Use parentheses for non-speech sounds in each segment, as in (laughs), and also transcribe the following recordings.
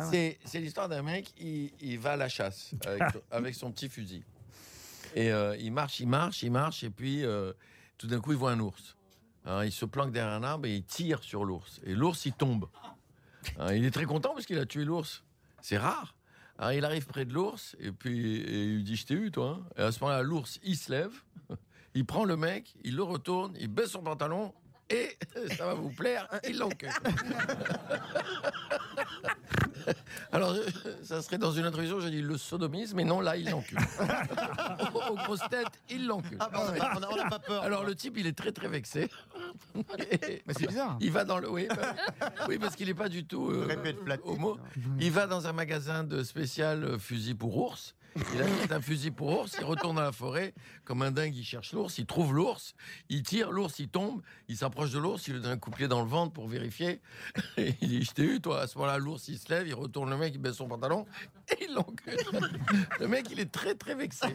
Ah C'est c'est l'histoire d'un mec, il, il va à la chasse avec, son- avec son petit fusil. Et euh, il marche, il marche, il marche, et puis euh, tout d'un coup, il voit un ours. Alors, il se planque derrière un arbre et il tire sur l'ours. Et l'ours, il tombe. Alors, il est très content parce qu'il a tué l'ours. C'est rare. Alors, il arrive près de l'ours et puis et il lui dit Je t'ai eu, toi. hein. Et à ce moment-là, l'ours, il se lève, il prend le mec, il le retourne, il baisse son pantalon et (laughs) ça va vous plaire, il l'encule. (laughs) (laughs) Alors, euh, ça serait dans une introduction, j'ai dit le sodomisme, mais non, là, il l'encule. (laughs) Aux grosses têtes, il l'encule. Ah bah, on n'a pas peur. Alors, le type, il est très, très vexé. Et (laughs) Mais c'est bizarre. Il va dans le. Oui, bah, oui parce qu'il n'est pas du tout euh, homo. Il va dans un magasin de spécial euh, fusil pour ours. Il achète un fusil pour ours, il retourne dans la forêt, comme un dingue, il cherche l'ours, il trouve l'ours, il tire, l'ours il tombe, il s'approche de l'ours, il lui donne un coup de pied dans le ventre pour vérifier. Et il dit, je t'ai eu, toi. À ce moment-là, l'ours il se lève, il retourne le mec, il baisse son pantalon, et il l'encule. Le mec, il est très très vexé.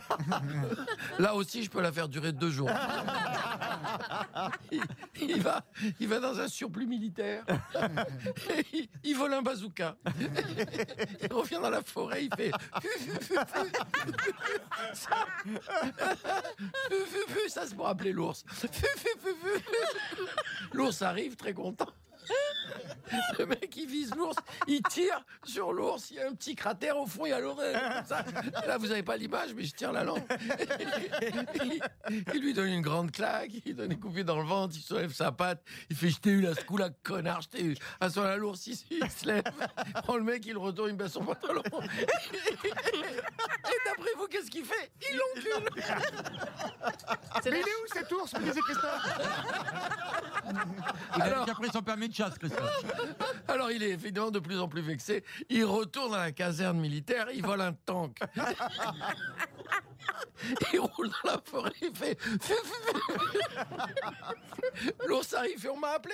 Là aussi, je peux la faire durer deux jours. Il, il va, il va dans un surplus militaire. Et il, il vole un bazooka. Il revient dans la forêt, il fait. Ça, ça c'est pour appeler l'ours. L'ours arrive très content. (laughs) Le mec, il vise l'ours, il tire sur l'ours, il y a un petit cratère au fond, il y a l'oreille. Là, vous n'avez pas l'image, mais je tire la langue. Il, il lui donne une grande claque, il donne une coupée dans le ventre, il soulève sa patte, il fait Je t'ai eu là, ce coup-là, connard, je t'ai eu. À ce moment-là, l'ours, il, il se lève, prend le mec, il retourne, il baisse son pantalon. Et d'après vous, qu'est-ce qu'il fait? Il l'encule Mais il est où cet ours? Me disait Christophe Il a déjà pris son permis de chasse, Christophe. Alors il est évidemment de plus en plus vexé. Il retourne à la caserne militaire, il vole un tank. Il roule dans la forêt, il fait. L'ours arrive, on m'a appelé.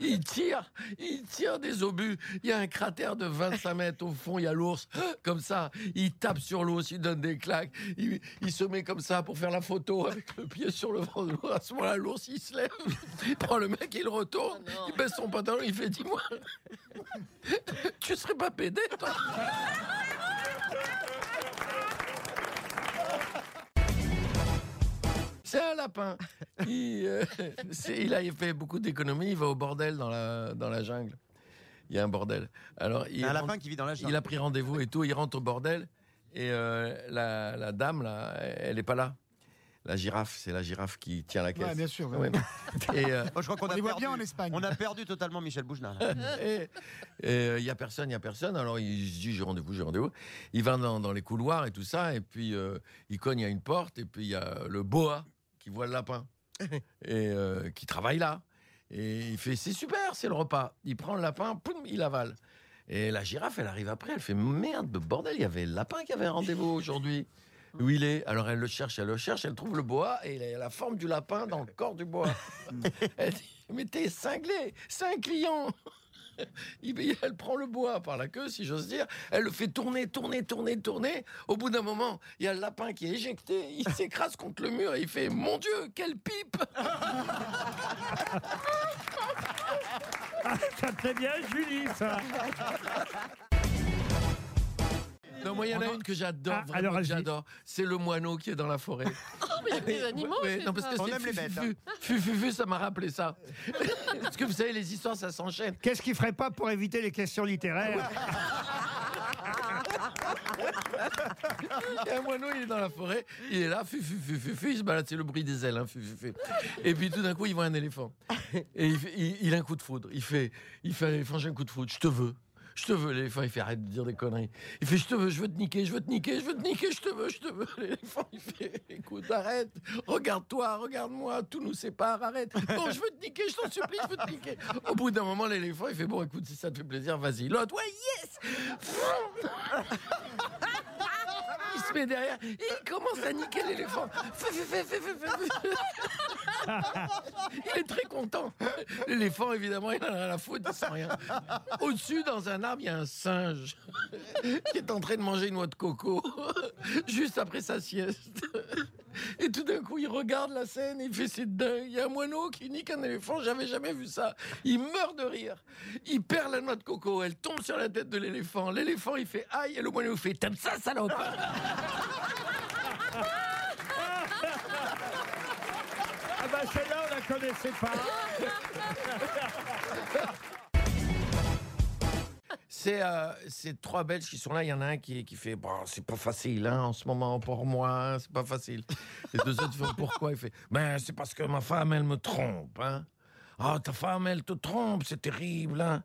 Il tire, il tire des obus. Il y a un cratère de 25 mètres au fond, il y a l'ours. Comme ça, il tape sur l'ours, il donne des claques. Il, il se met comme ça pour faire la photo avec le pied sur le ventre. de l'ours. À ce moment-là, l'ours il se lève, (laughs) il prend le mec, il retourne, il baisse son pantalon, il fait dis-moi, (laughs) tu serais pas pédé toi (laughs) C'est un lapin. Il, euh, il a fait beaucoup d'économies. Il va au bordel dans la, dans la jungle. Il y a un bordel. Alors, il, Un rentre- lapin qui vit dans la il jungle. a pris rendez-vous et tout. Il rentre au bordel et euh, la, la dame là, elle est pas là. La girafe, c'est la girafe qui tient la caisse. Ouais, bien sûr, ouais. Ouais. Et euh, je crois qu'on On a les voit perdu. bien en Espagne. On a perdu totalement Michel Boujna. là. (laughs) et euh, il y a personne, il y a personne. Alors il se dit j'ai rendez-vous, j'ai rendez-vous. Il va dans, dans les couloirs et tout ça, et puis euh, il cogne à une porte, et puis il y a le boa qui voit le lapin (laughs) et euh, qui travaille là. Et il fait c'est super, c'est le repas. Il prend le lapin, poum, il avale. Et la girafe, elle arrive après, elle fait merde, bordel, il y avait le lapin qui avait un rendez-vous aujourd'hui. Où il est Alors elle le cherche, elle le cherche, elle trouve le boa et il a la forme du lapin dans le corps du boa. (laughs) elle dit Mais t'es cinglé, c'est un client (laughs) Elle prend le bois par la queue, si j'ose dire. Elle le fait tourner, tourner, tourner, tourner. Au bout d'un moment, il y a le lapin qui est éjecté. Il (laughs) s'écrase contre le mur et il fait Mon Dieu, quelle pipe Ça très bien, Julie, ça. Non, moi, il y en a une que j'adore, Ah, vraiment alors, que j'adore. C'est le moineau qui est dans la forêt. Il y a des animaux, c'est non, parce que. On c'est aime les bêtes, fufu, fufu, ça m'a rappelé ça. (laughs) parce que vous savez, les histoires, ça s'enchaîne. Qu'est-ce qu'il ferait pas pour éviter les questions littéraires (laughs) Il y a un moineau, il est dans la forêt, il est là, fu, fu, fu, fu, fu, il se balade, c'est le bruit des ailes, hein, fu, fu, fu. Et puis tout d'un coup, il voit un éléphant. Et il, fait- il- il a un coup de foudre. Il fait, il fait à l'éléphant, j'ai un coup de foudre, je te veux. Je te veux, l'éléphant, il fait arrête de dire des conneries. Il fait, je te veux, je veux te niquer, je veux te niquer, je veux te niquer, je te veux, je te veux. (laughs) L'éléphant, il fait, écoute, arrête, regarde-toi, regarde-moi, tout nous sépare, arrête. Non, je veux te niquer, je t'en supplie, je veux te niquer. Au bout d'un moment, l'éléphant, il fait, bon, écoute, si ça te fait plaisir, vas-y. L'autre, ouais, yes! Se met derrière il commence à niquer l'éléphant. Il est très content. L'éléphant, évidemment, il en a la faute, il sent rien. Au-dessus, dans un arbre, il y a un singe qui est en train de manger une noix de coco juste après sa sieste. Et tout d'un coup, il regarde la scène, il fait c'est dingue. Il y a un moineau qui nique un éléphant, j'avais jamais vu ça. Il meurt de rire. Il perd la noix de coco, elle tombe sur la tête de l'éléphant. L'éléphant, il fait aïe, et le moineau fait t'aimes ça, salope? Ah bah celle-là, on la connaissait pas. (laughs) C'est euh, c'est trois Belges qui sont là. Il y en a un qui, qui fait bon, c'est pas facile hein, en ce moment pour moi, c'est pas facile. Les deux autres font pourquoi? Il fait ben c'est parce que ma femme elle me trompe. Hein. Ah ta femme elle te trompe, c'est terrible. Hein.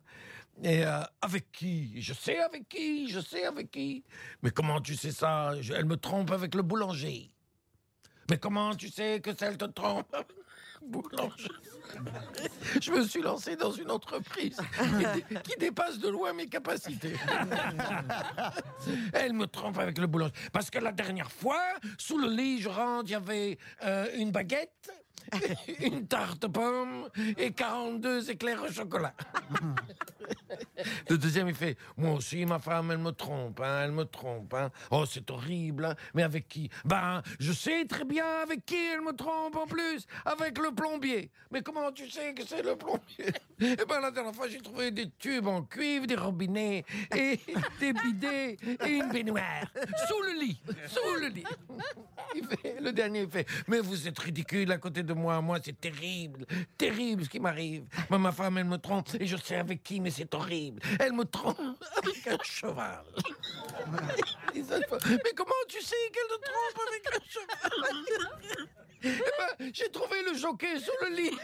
Et euh, avec qui? Je sais avec qui, je sais avec qui. Mais comment tu sais ça? Elle me trompe avec le boulanger. Mais comment tu sais que celle te trompe? Boulanger. Je me suis lancé dans une entreprise qui, dé- qui dépasse de loin mes capacités. Elle me trompe avec le boulanger. Parce que la dernière fois, sous le lit, je rentre, il y avait euh, une baguette, (laughs) une tarte pomme et 42 éclairs au chocolat. (laughs) Le deuxième, il fait Moi aussi, ma femme, elle me trompe, hein, elle me trompe. hein. Oh, c'est horrible, hein. mais avec qui? Ben, je sais très bien avec qui elle me trompe en plus. Avec le plombier. Mais comment tu sais que c'est le plombier? (laughs) Eh ben, la dernière fois, j'ai trouvé des tubes en cuivre, des robinets, et des bidets, et une baignoire. Sous le lit, sous le lit. Il fait- le dernier, il fait Mais vous êtes ridicule à côté de moi. Moi, c'est terrible, terrible ce qui m'arrive. Moi, ma femme, elle me trompe, et je sais avec qui, mais c'est horrible. Elle me trompe avec un cheval. (laughs) Mais comment tu sais qu'elle te trompe avec un cheval? Eh ben, j'ai trouvé le jockey sous le lit.